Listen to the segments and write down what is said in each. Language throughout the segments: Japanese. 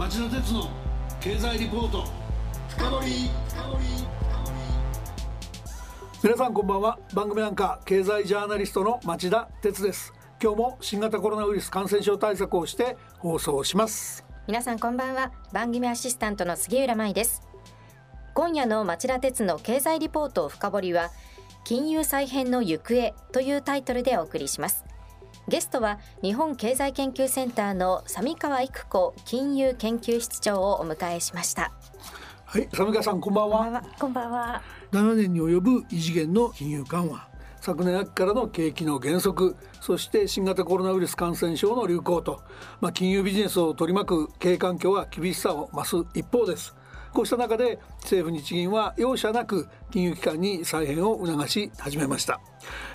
町田鉄の経済リポート。深掘皆さんこんばんは。番組アンカー経済ジャーナリストの町田鉄です。今日も新型コロナウイルス感染症対策をして放送します。皆さんこんばんは。番組アシスタントの杉浦舞です。今夜の町田鉄の経済リポート深掘りは金融再編の行方というタイトルでお送りしますゲストは日本経済研究センターの三川育子金融研究室長をお迎えしました。はい三川さんこんばんは。こんばんは。7年に及ぶ異次元の金融緩和。昨年秋からの景気の減速。そして新型コロナウイルス感染症の流行と、まあ、金融ビジネスを取り巻く経営環境は厳しさを増す一方ですこうした中で政府日銀は容赦なく金融機関に再編を促し始めました。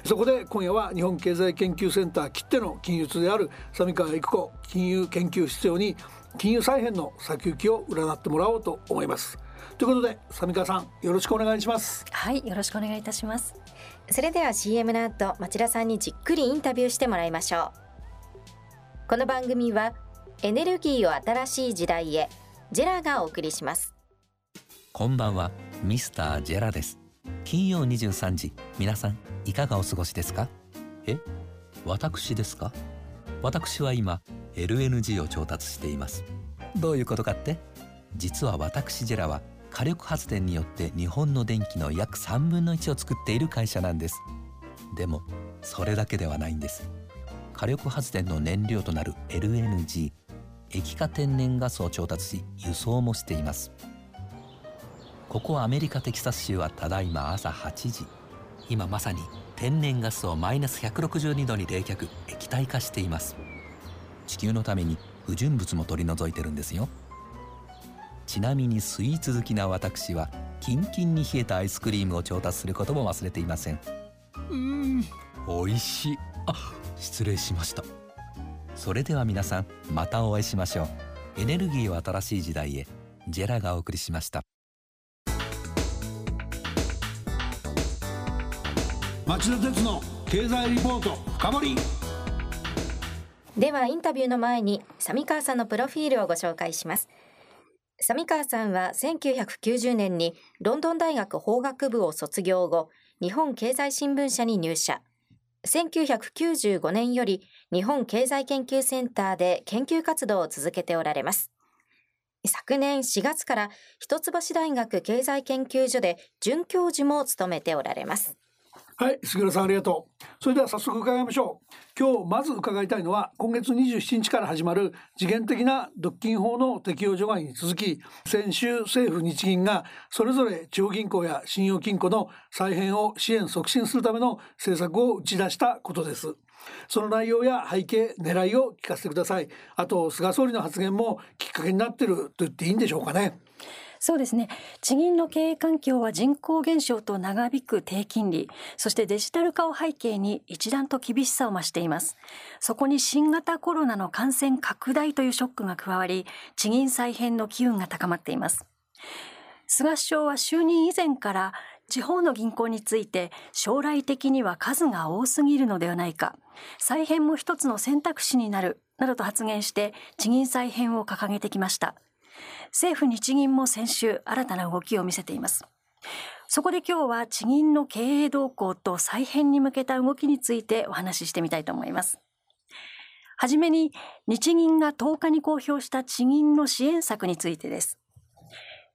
そこで今夜は日本経済研究センターきっての金融通である三川育子金融研究室長に金融再編の先行きを占ってもらおうと思います。ということで三川さんよろしくお願いします。はいよろしくお願いいたします。それでは CM の後町田さんにじっくりインタビューしてもらいましょう。この番組はエネルギーを新しい時代へジェラがお送りします。こんばんはミスタージェラです。金曜23時皆さんいかがお過ごしですか？え私ですか？私は今 LNG を調達しています。どういうことかって？実は私ジェラは火力発電によって日本の電気の約3分の1を作っている会社なんです。でもそれだけではないんです。火力発電の燃料となる LNG 液化天然ガスを調達し輸送もしています。ここアメリカテキサス州はただいま朝8時。今まさに天然ガスをマイナス162度に冷却液体化しています。地球のために不純物も取り除いてるんですよ。ちなみにスイーツ好きな私はキンキンに冷えたアイスクリームを調達することも忘れていません。うん。美味しい。あ失礼しました。それでは皆さんまたお会いしましょう。エネルギーを新しい時代へ。ジェラがお送りしました。町田鉄の経済リポート深掘り。ではインタビューの前に三川さんのプロフィールをご紹介します。三川さんは1990年にロンドン大学法学部を卒業後日本経済新聞社に入社。1995年より日本経済研究センターで研究活動を続けておられます。昨年4月から一橋大学経済研究所で准教授も務めておられます。はい杉浦さんありがとう。それでは早速伺いましょう。今日まず伺いたいのは今月27日から始まる次元的な独禁法の適用除外に続き先週政府日銀がそれぞれ地方銀行や信用金庫の再編を支援促進するための政策を打ち出したことです。その内容や背景狙いを聞かせてください。あと菅総理の発言もきっかけになっていると言っていいんでしょうかね。そうですね。地銀の経営環境は人口減少と長引く低金利そしてデジタル化を背景に一段と厳しさを増しています。そこに新型コロナの感染拡大というショックが加わり地銀再編の機運が高まっています。菅首相は就任以前から地方の銀行について将来的には数が多すぎるのではないか再編も一つの選択肢になるなどと発言して地銀再編を掲げてきました。政府日銀も先週新たな動きを見せています。そこで今日は地銀の経営動向と再編に向けた動きについてお話ししてみたいと思います。はじめに日銀が10日に公表した地銀の支援策についてです。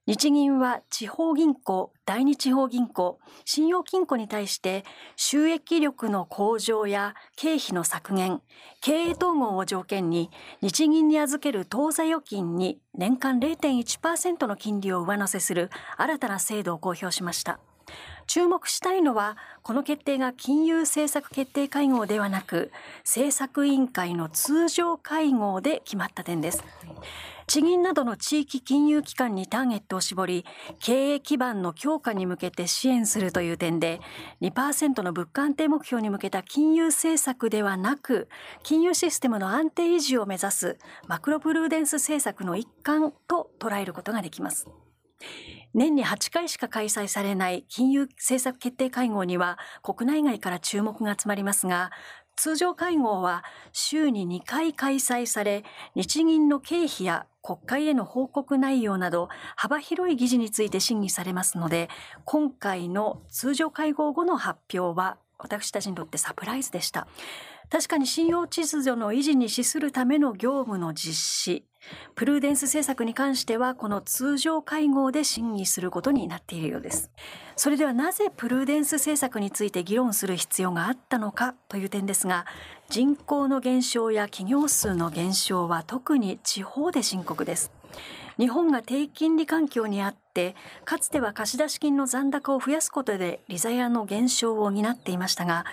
日銀は地方銀行、第二地方銀行、信用金庫に対して収益力の向上や経費の削減、経営統合を条件に日銀に預ける当座預金に年間0.1%の金利を上乗せする新たな制度を公表しました。注目したいのは、この決定が金融政策決定会合ではなく、政策委員会の通常会合で決まった点です。地銀などの地域金融機関にターゲットを絞り、経営基盤の強化に向けて支援するという点で、2%の物価安定目標に向けた金融政策ではなく、金融システムの安定維持を目指すマクロプルーデンス政策の一環と捉えることができます。年に8回しか開催されない金融政策決定会合には国内外から注目が集まりますが、通常会合は週に2回開催され、日銀の経費や国会への報告内容など幅広い議事について審議されますので、今回の通常会合後の発表は私たちにとってサプライズでした。確かに信用秩序の維持に資するための業務の実施、プルーデンス政策に関してはこの通常会合で審議することになっているようです。それではなぜプルーデンス政策について議論する必要があったのかという点ですが、人口の減少や企業数の減少は特に地方で深刻です。日本が低金利環境にあってかつては貸出金の残高を増やすことで利ザヤの減少を担っていましたが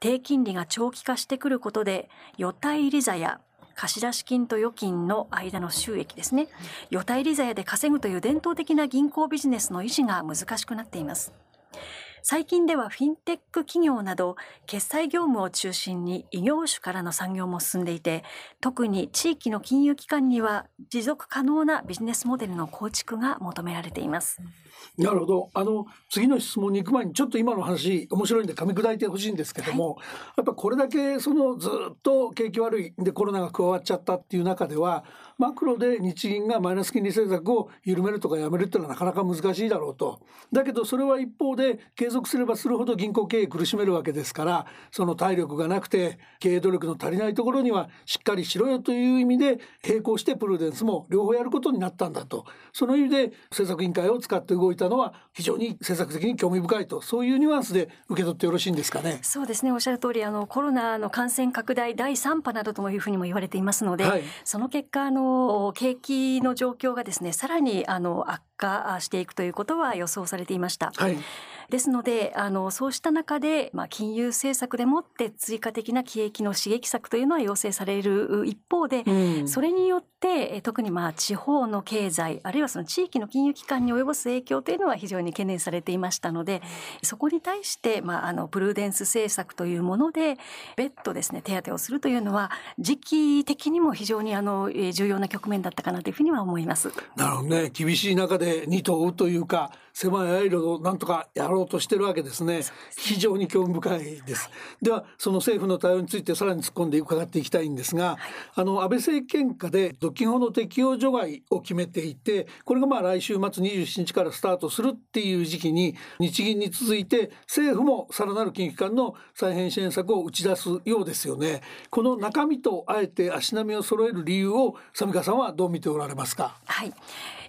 低金利が長期化してくることで予対利ザヤ貸出金と預金の間の収益ですね予対利ザヤで稼ぐという伝統的な銀行ビジネスの維持が難しくなっています最近ではフィンテック企業など決済業務を中心に異業種からの産業も進んでいて特に地域の金融機関には持続可能なビジネスモデルの構築が求められています。なるほど。あの次の質問に行く前にちょっと今の話面白いんで噛み砕いてほしいんですけども、はい、やっぱこれだけそのずっと景気悪いでコロナが加わっちゃったっていう中ではマクロで日銀がマイナス金利政策を緩めるとかやめるっていうのはなかなか難しいだろうと。だけどそれは一方で継続すればするほど銀行経営苦しめるわけですからその体力がなくて経営努力の足りないところにはしっかりしろよという意味で並行してプルデンスも両方やることになったんだと。その意味で政策委員会を使って動いたのは非常に政策的に興味深いとそういうニュアンスで受け取ってよろしいんですかね？そうですねおっしゃる通りあのコロナの感染拡大第3波などというふうにも言われていますので、はい、その結果あの景気の状況がですねさらにあの悪化していくということは予想されていました。はいですのであのそうした中で、まあ、金融政策でもって追加的な景気の刺激策というのは要請される一方で、うん、それによって特にまあ地方の経済あるいはその地域の金融機関に及ぼす影響というのは非常に懸念されていましたのでそこに対して、まあ、あのプルーデンス政策というもので別途ですね手当をするというのは時期的にも非常にあの重要な局面だったかなというふうには思います。なるほどね厳しい中で二頭というか狭いアイロをなんとかやろうとしてるわけですね。非常に興味深いです。ではその政府の対応についてさらに突っ込んで伺っていきたいんですが、はい、あの安倍政権下で独禁法の適用除外を決めていてこれがまあ来週末27日からスタートするっていう時期に日銀に続いて政府もさらなる金融機関の再編支援策を打ち出すようですよね。この中身とあえて足並みを揃える理由を三川さんはどう見ておられますか？はい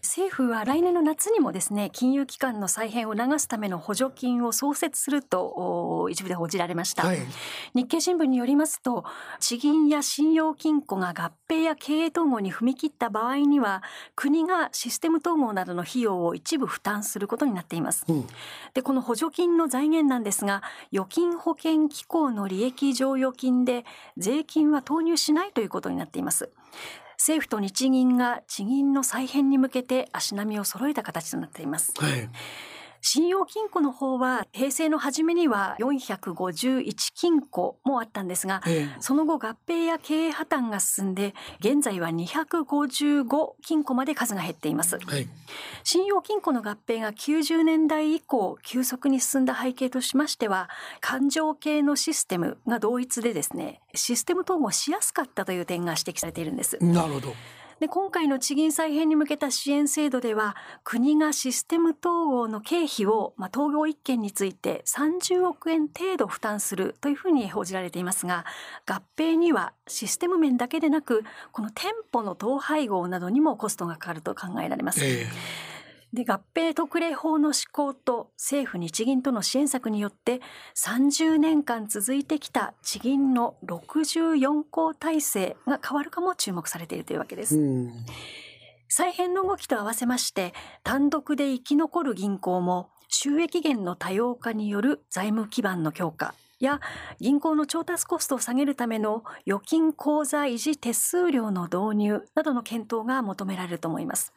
政府は来年の夏にもですね金融機関の再編を促すための補助金を創設すると一部で報じられました、はい、日経新聞によりますと地銀や信用金庫が合併や経営統合に踏み切った場合には国がシステム統合などの費用を一部負担することになっています、うん、でこの補助金の財源なんですが預金保険機構の利益剰余金で税金は投入しないということになっています政府と日銀が地銀の再編に向けて足並みを揃えた形となっています。はい信用金庫の方は平成の初めには451金庫もあったんですが、ええ、その後合併や経営破綻が進んで現在は255金庫まで数が減っています、はい、信用金庫の合併が90年代以降急速に進んだ背景としましては勘定系のシステムが同一でですねシステム統合しやすかったという点が指摘されているんです。なるほどで今回の地銀再編に向けた支援制度では国がシステム統合の経費を、まあ、統合一件について30億円程度負担するというふうに報じられていますが合併にはシステム面だけでなくこの店舗の統廃合などにもコストがかかると考えられます。えーで合併特例法の施行と政府日銀との支援策によって30年間続いてきた地銀の64校体制が変わるかも注目されているというわけです。再編の動きと合わせまして単独で生き残る銀行も収益源の多様化による財務基盤の強化や銀行の調達コストを下げるための預金口座維持手数料の導入などの検討が求められると思います。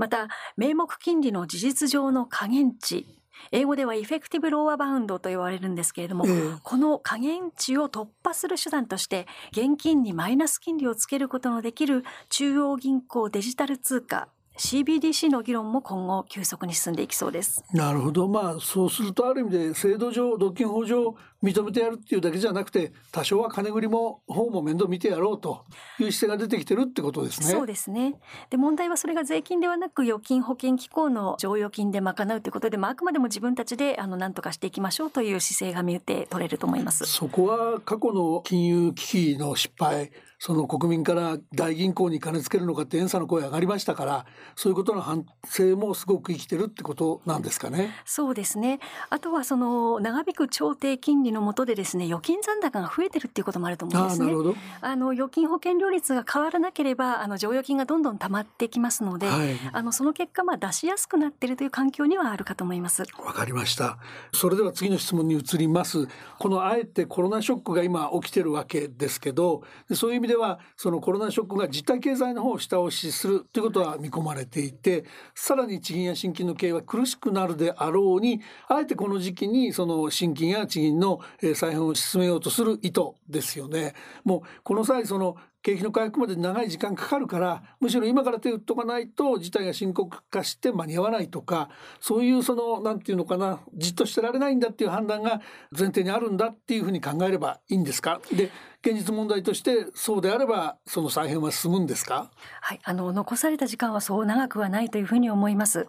また名目金利の事実上の下限値。英語では effective lower bound と言われるんですけれども、えー、この下限値を突破する手段として現金にマイナス金利をつけることのできる中央銀行デジタル通貨 CBDC の議論も今後急速に進んでいきそうです。なるほど。まあそうするとある意味で制度上独禁法上認めてやるっていうだけじゃなくて多少は金繰りも方も面倒見てやろうという姿勢が出てきてるってことですね。そうですねで問題はそれが税金ではなく預金保険機構の剰余金で賄うということで、まあ、あくまでも自分たちであの何とかしていきましょうという姿勢が見て取れると思います。そこは過去の金融危機の失敗その国民から大銀行に金つけるのかって遠査の声上がりましたからそういうことの反省もすごく生きてるってことなんですかね。そうですねあとはその長引く超低金利の下でですね預金残高が増えてるっていうこともあると思うんですね。あの預金保険料率が変わらなければあの剰余金がどんどん溜まってきますので、はい、あのその結果まあ出しやすくなっているという環境にはあるかと思います。わかりました。それでは次の質問に移ります。このあえてコロナショックが今起きてるわけですけど、そういう意味ではそのコロナショックが実体経済の方を下押しするということは見込まれていてさらに地銀や新金の経営は苦しくなるであろうにあえてこの時期にその新金や地銀のえ再編を進めようとする意図ですよね。もうこの際その景気の回復まで長い時間かかるからむしろ今から手を打っとかないと事態が深刻化して間に合わないとかそういうその何て言うのかなじっとしてられないんだっていう判断が前提にあるんだっていうふうに考えればいいんですか？で現実問題としてそうであればその再編は進むんですか？はいあの残された時間はそう長くはないというふうに思います。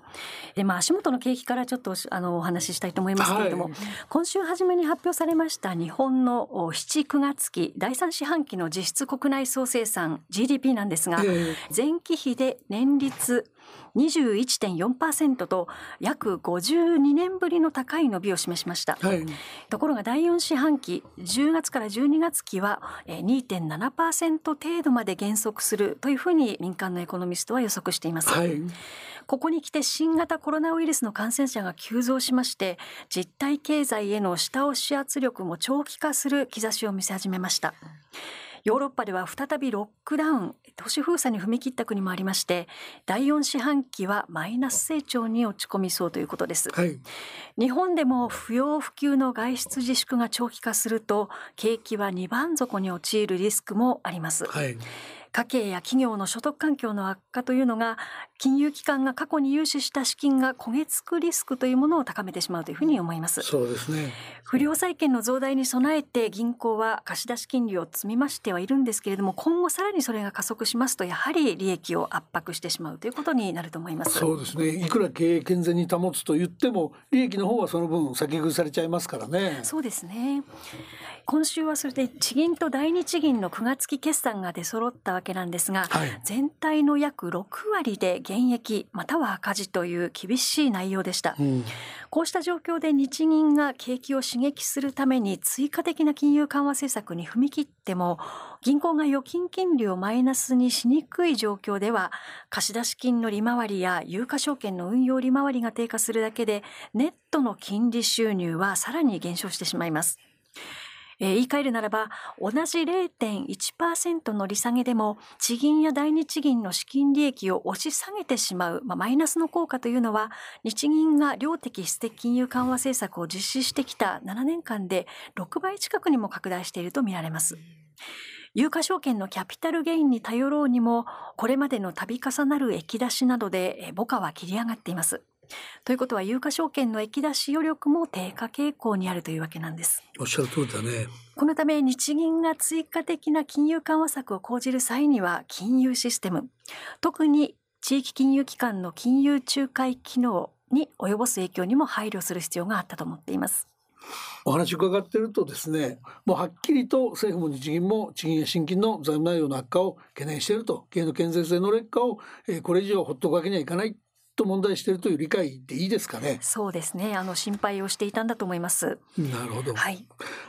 でまあ足元の景気からちょっとあのお話ししたいと思いますけれども、はい、今週初めに発表されました日本の7、9月期第3四半期の実質国内総生産 GDP なんですが、前期比で年率21.4%と約52年ぶりの高い伸びを示しました、はい、ところが第4四半期10月から12月期は2.7%程度まで減速するというふうに民間のエコノミストは予測しています、はい、ここに来て新型コロナウイルスの感染者が急増しまして実体経済への下押し圧力も長期化する兆しを見せ始めましたヨーロッパでは再びロックダウン都市封鎖に踏み切った国もありまして第4四半期はマイナス成長に落ち込みそうということです、はい、日本でも不要不急の外出自粛が長期化すると景気は2番底に陥るリスクもあります、はい家計や企業の所得環境の悪化というのが金融機関が過去に融資した資金が焦げ付くリスクというものを高めてしまうというふうに思います。そうですね。不良債権の増大に備えて銀行は貸出金利を積み増してはいるんですけれども今後さらにそれが加速しますとやはり利益を圧迫してしまうということになると思います。そうですね。いくら経営健全に保つと言っても利益の方はその分先食いされちゃいますからね。そうですね今週はそれで地銀と第二地銀の9月期決算が出揃ったわけなんですが、はい、全体の約6割で減益または赤字という厳しい内容でした、うん、こうした状況で日銀が景気を刺激するために追加的な金融緩和政策に踏み切っても銀行が預金金利をマイナスにしにくい状況では貸出金の利回りや有価証券の運用利回りが低下するだけでネットの金利収入はさらに減少してしまいますえー、言い換えるならば同じ0.1%の利下げでも地銀や第二地銀の資金利益を押し下げてしまう、まあ、マイナスの効果というのは日銀が量的質的金融緩和政策を実施してきた7年間で6倍近くにも拡大しているとみられます。有価証券のキャピタルゲインに頼ろうにもこれまでの度重なる液出しなどで母価は切り上がっています。ということは有価証券の液出し余力も低下傾向にあるというわけなんです。おっしゃる通りだね。このため日銀が追加的な金融緩和策を講じる際には金融システム特に地域金融機関の金融仲介機能に及ぼす影響にも配慮する必要があったと思っています。お話伺ってるとですねもうはっきりと政府も日銀も地銀や新金の財務内容の悪化を懸念していると経営の健全性の劣化を、えー、これ以上ほっとくわけにはいかないと問題しているという理解でいいですかね。そうですね。あの心配をしていたんだと思います。なるほど。はい。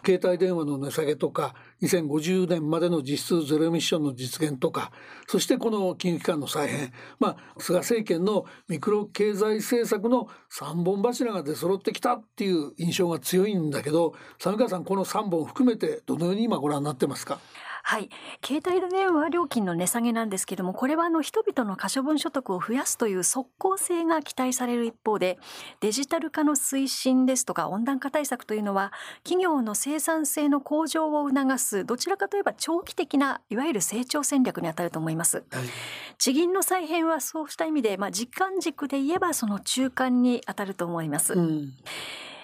携帯電話の値下げとか、2050年までの実質ゼロエミッションの実現とか、そしてこの金融機関の再編、まあ菅政権のミクロ経済政策の三本柱が出揃ってきたっていう印象が強いんだけど、三川さんこの三本含めてどのように今ご覧になってますか？はい、携帯電話料金の値下げなんですけどもこれはあの人々の可処分所得を増やすという即効性が期待される一方でデジタル化の推進ですとか温暖化対策というのは企業の生産性の向上を促すどちらかといえば長期的ないわゆる成長戦略にあたると思います、はい、地銀の再編はそうした意味で、まあ、時間軸で言えばその中間にあたると思います、うん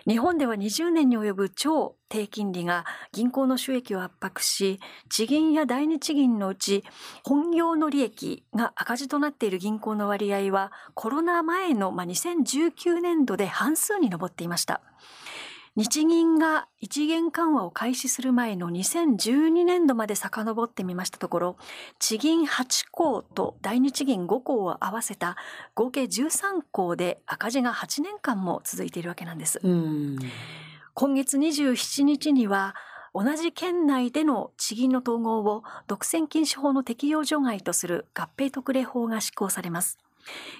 日本では20年に及ぶ超低金利が銀行の収益を圧迫し、地銀や第二地銀のうち本業の利益が赤字となっている銀行の割合はコロナ前の2019年度で半数に上っていました。日銀が一元緩和を開始する前の2012年度まで遡ってみましたところ、地銀8項と第二地銀5項を合わせた合計13項で赤字が8年間も続いているわけなんです。今月27日には同じ県内での地銀の統合を独占禁止法の適用除外とする合併特例法が施行されます。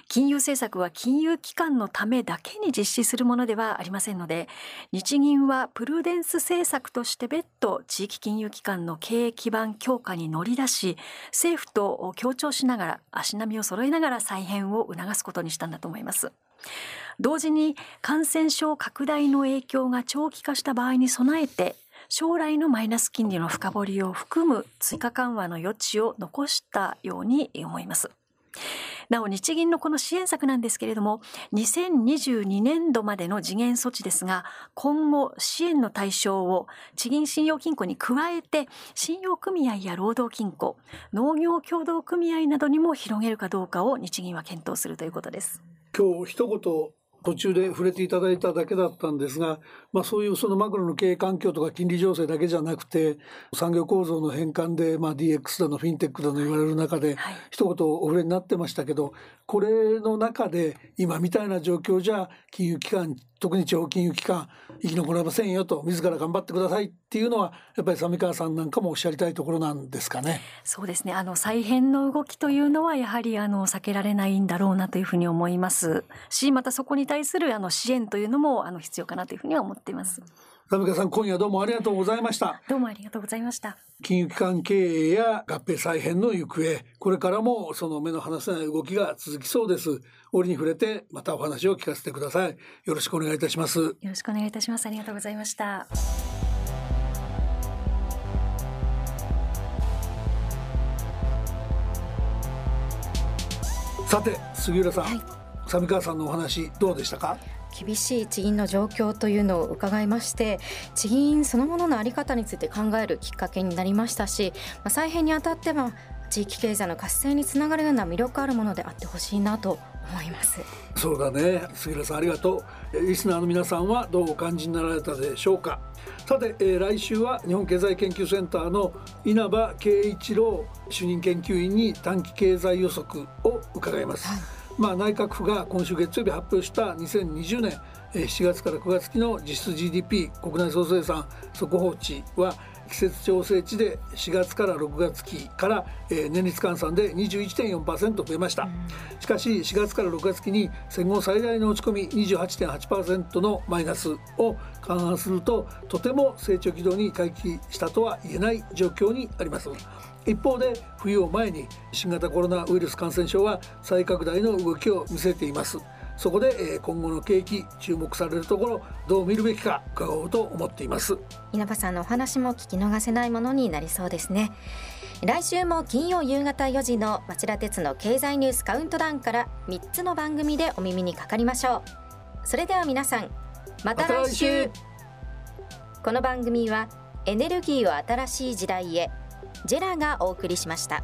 金融政策は金融機関のためだけに実施するものではありませんので日銀はプルデンス政策として別途地域金融機関の経営基盤強化に乗り出し政府と協調しながら足並みを揃えながら再編を促すことにしたんだと思います。同時に感染症拡大の影響が長期化した場合に備えて将来のマイナス金利の深掘りを含む追加緩和の余地を残したように思います。なお日銀のこの支援策なんですけれども2022年度までの次元措置ですが今後支援の対象を地銀信用金庫に加えて信用組合や労働金庫農業協同組合などにも広げるかどうかを日銀は検討するということです。今日一言途中で触れていただいただけだったんですが、まあ、そういうそのマクロの経営環境とか金利情勢だけじゃなくて産業構造の変換で、まあ、DX だのフィンテックだの言われる中で、はい、一言お触れになってましたけどこれの中で今みたいな状況じゃ金融機関特に地方金融機関生き残れませんよと自ら頑張ってくださいっていうのはやっぱり三川さんなんかもおっしゃりたいところなんですかね。そうですねあの再編の動きというのはやはりあの避けられないんだろうなというふうに思いますしまたそこに対するあの支援というのもあの必要かなというふうには思っています。三川さん今夜どうもありがとうございましたどうもありがとうございました金融機関経営や合併再編の行方これからもその目の離せない動きが続きそうです。折に触れてまたお話を聞かせてください。よろしくお願いいたします。よろしくお願いいたします。ありがとうございました。さて杉浦さん、はい、三川さんのお話どうでしたか？厳しい地銀の状況というのを伺いまして地銀そのものの在り方について考えるきっかけになりましたし、まあ、再編にあたっては地域経済の活性につながるような魅力あるものであってほしいなと思います。そうだね。杉浦さんありがとう。リスナーの皆さんはどうお感じになられたでしょうか？さて、えー、来週は日本経済研究センターの稲葉圭一郎主任研究員に短期経済予測を伺います、はい。まあ、内閣府が今週月曜日発表した2020年7月から9月期の実質 GDP 国内総生産速報値は季節調整値で4月から6月期から年率換算で21.4%増えました。しかし4月から6月期に戦後最大の落ち込み28.8%のマイナスを勘案するととても成長軌道に回帰したとは言えない状況にあります。一方で冬を前に新型コロナウイルス感染症は再拡大の動きを見せていますそこで今後の景気注目されるところどう見るべきか伺おうと思っています。稲葉さんのお話も聞き逃せないものになりそうですね。来週も金曜夕方4時の町田鉄の経済ニュースカウントダウンから3つの番組でお耳にかかりましょう。それでは皆さんまた来週。この番組はエネルギーを新しい時代へジェラがお送りしました。